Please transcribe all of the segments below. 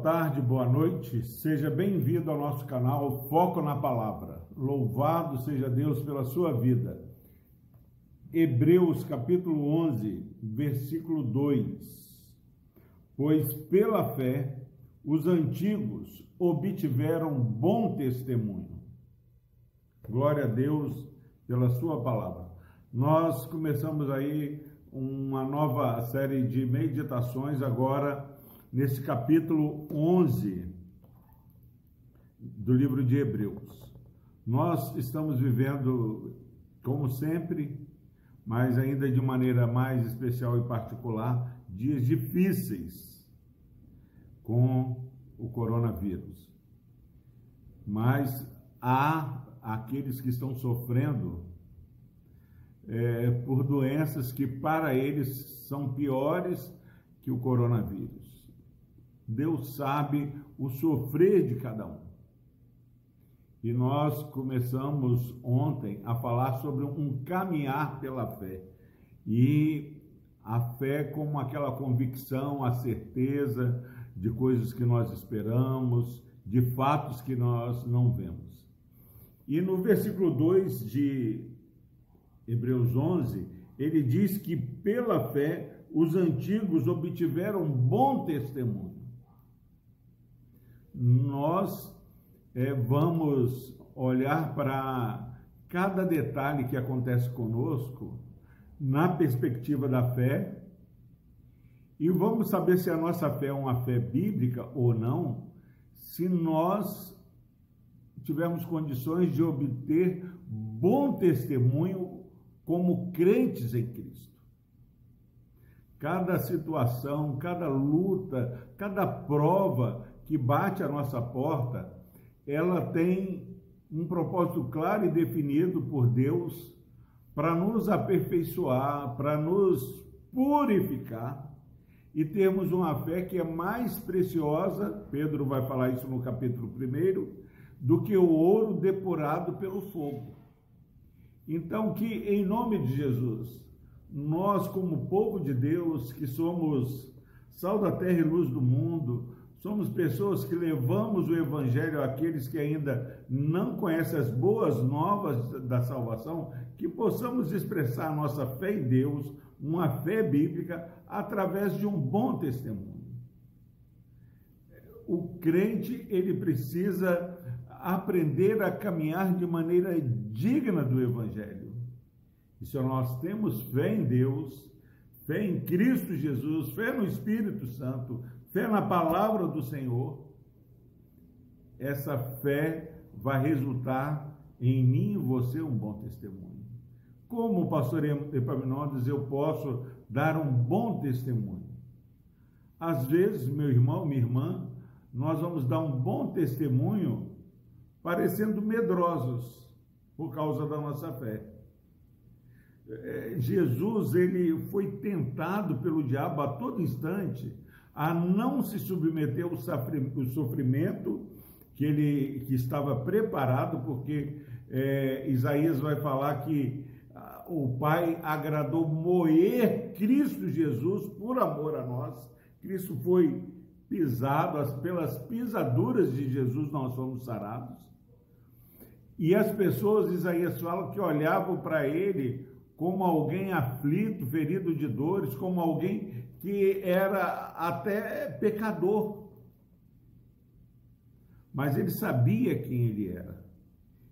boa tarde, boa noite. Seja bem-vindo ao nosso canal Foco na Palavra. Louvado seja Deus pela sua vida. Hebreus capítulo 11, versículo 2. Pois pela fé os antigos obtiveram bom testemunho. Glória a Deus pela sua palavra. Nós começamos aí uma nova série de meditações agora nesse capítulo 11 do livro de Hebreus. Nós estamos vivendo, como sempre, mas ainda de maneira mais especial e particular, dias difíceis com o coronavírus. Mas há aqueles que estão sofrendo é, por doenças que para eles são piores que o coronavírus. Deus sabe o sofrer de cada um. E nós começamos ontem a falar sobre um caminhar pela fé. E a fé como aquela convicção, a certeza de coisas que nós esperamos, de fatos que nós não vemos. E no versículo 2 de Hebreus 11, ele diz que pela fé os antigos obtiveram bom testemunho nós é, vamos olhar para cada detalhe que acontece conosco na perspectiva da fé e vamos saber se a nossa fé é uma fé bíblica ou não, se nós tivermos condições de obter bom testemunho como crentes em Cristo. Cada situação, cada luta, cada prova que bate à nossa porta, ela tem um propósito claro e definido por Deus para nos aperfeiçoar, para nos purificar e termos uma fé que é mais preciosa, Pedro vai falar isso no capítulo 1, do que o ouro depurado pelo fogo. Então, que em nome de Jesus, nós, como povo de Deus, que somos sal da terra e luz do mundo, Somos pessoas que levamos o Evangelho àqueles que ainda não conhecem as boas novas da salvação, que possamos expressar nossa fé em Deus, uma fé bíblica, através de um bom testemunho. O crente, ele precisa aprender a caminhar de maneira digna do Evangelho. E se nós temos fé em Deus, fé em Cristo Jesus, fé no Espírito Santo, fé na palavra do Senhor, essa fé vai resultar em mim e você um bom testemunho. Como pastor Epaminondas eu posso dar um bom testemunho? Às vezes, meu irmão, minha irmã, nós vamos dar um bom testemunho parecendo medrosos por causa da nossa fé. É, Jesus, ele foi tentado pelo diabo a todo instante a não se submeter ao sofrimento que ele que estava preparado, porque é, Isaías vai falar que ah, o Pai agradou moer Cristo Jesus por amor a nós. Cristo foi pisado, pelas pisaduras de Jesus nós fomos sarados. E as pessoas, Isaías fala, que olhavam para ele como alguém aflito, ferido de dores, como alguém que era até pecador. Mas ele sabia quem ele era.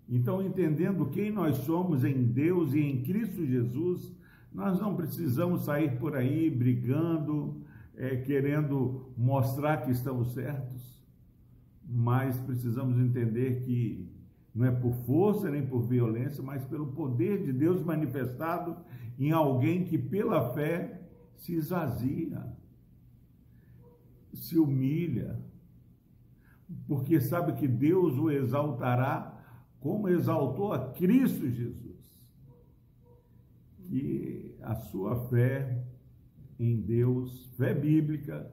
Então, entendendo quem nós somos em Deus e em Cristo Jesus, nós não precisamos sair por aí brigando, é, querendo mostrar que estamos certos, mas precisamos entender que não é por força nem por violência, mas pelo poder de Deus manifestado em alguém que, pela fé, se esvazia, se humilha, porque sabe que Deus o exaltará como exaltou a Cristo Jesus. Que a sua fé em Deus, fé bíblica,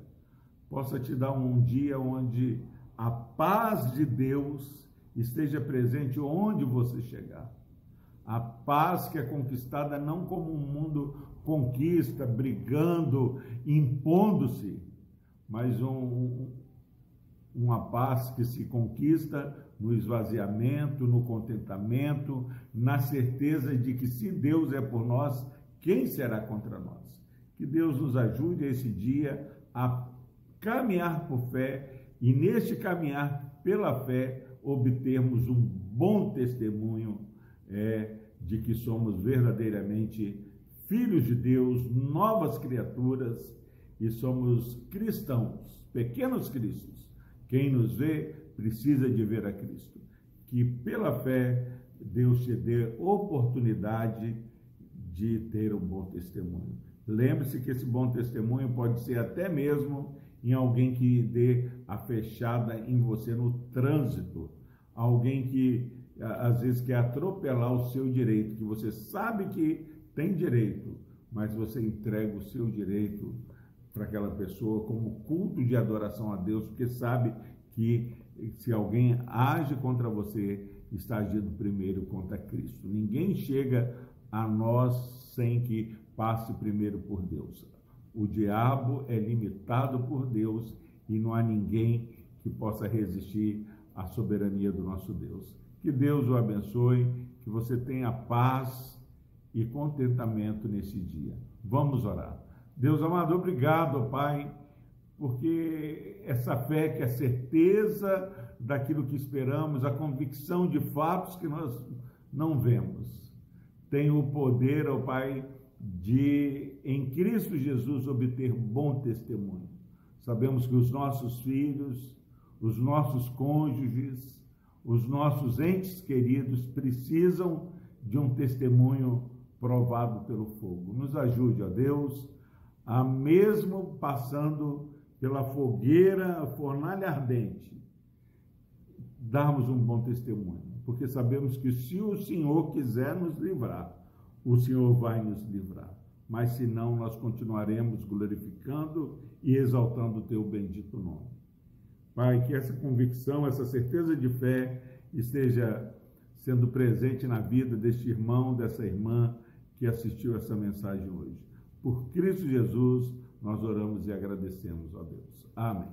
possa te dar um dia onde a paz de Deus esteja presente onde você chegar. A paz que é conquistada não como um mundo conquista, brigando, impondo-se, mas um, uma paz que se conquista no esvaziamento, no contentamento, na certeza de que se Deus é por nós, quem será contra nós? Que Deus nos ajude esse dia a caminhar por fé e neste caminhar pela fé obtermos um bom testemunho é, de que somos verdadeiramente filhos de Deus, novas criaturas e somos cristãos, pequenos cristos. Quem nos vê precisa de ver a Cristo. Que pela fé Deus te dê oportunidade de ter um bom testemunho. Lembre-se que esse bom testemunho pode ser até mesmo em alguém que dê a fechada em você no trânsito, alguém que às vezes quer atropelar o seu direito, que você sabe que tem direito, mas você entrega o seu direito para aquela pessoa como culto de adoração a Deus, porque sabe que se alguém age contra você, está agindo primeiro contra Cristo. Ninguém chega a nós sem que passe primeiro por Deus. O diabo é limitado por Deus e não há ninguém que possa resistir à soberania do nosso Deus. Que Deus o abençoe, que você tenha paz e contentamento nesse dia. Vamos orar. Deus amado, obrigado, Pai, porque essa fé que é certeza daquilo que esperamos, a convicção de fatos que nós não vemos, tem o poder, ó Pai, de em Cristo Jesus obter bom testemunho. Sabemos que os nossos filhos, os nossos cônjuges, os nossos entes queridos precisam de um testemunho provado pelo fogo. Nos ajude, ó Deus, a mesmo passando pela fogueira, fornalha ardente, darmos um bom testemunho, porque sabemos que se o Senhor quiser nos livrar, o Senhor vai nos livrar. Mas se não, nós continuaremos glorificando e exaltando o teu bendito nome. Pai, que essa convicção, essa certeza de fé esteja sendo presente na vida deste irmão, dessa irmã que assistiu essa mensagem hoje. Por Cristo Jesus, nós oramos e agradecemos, ó Deus. Amém.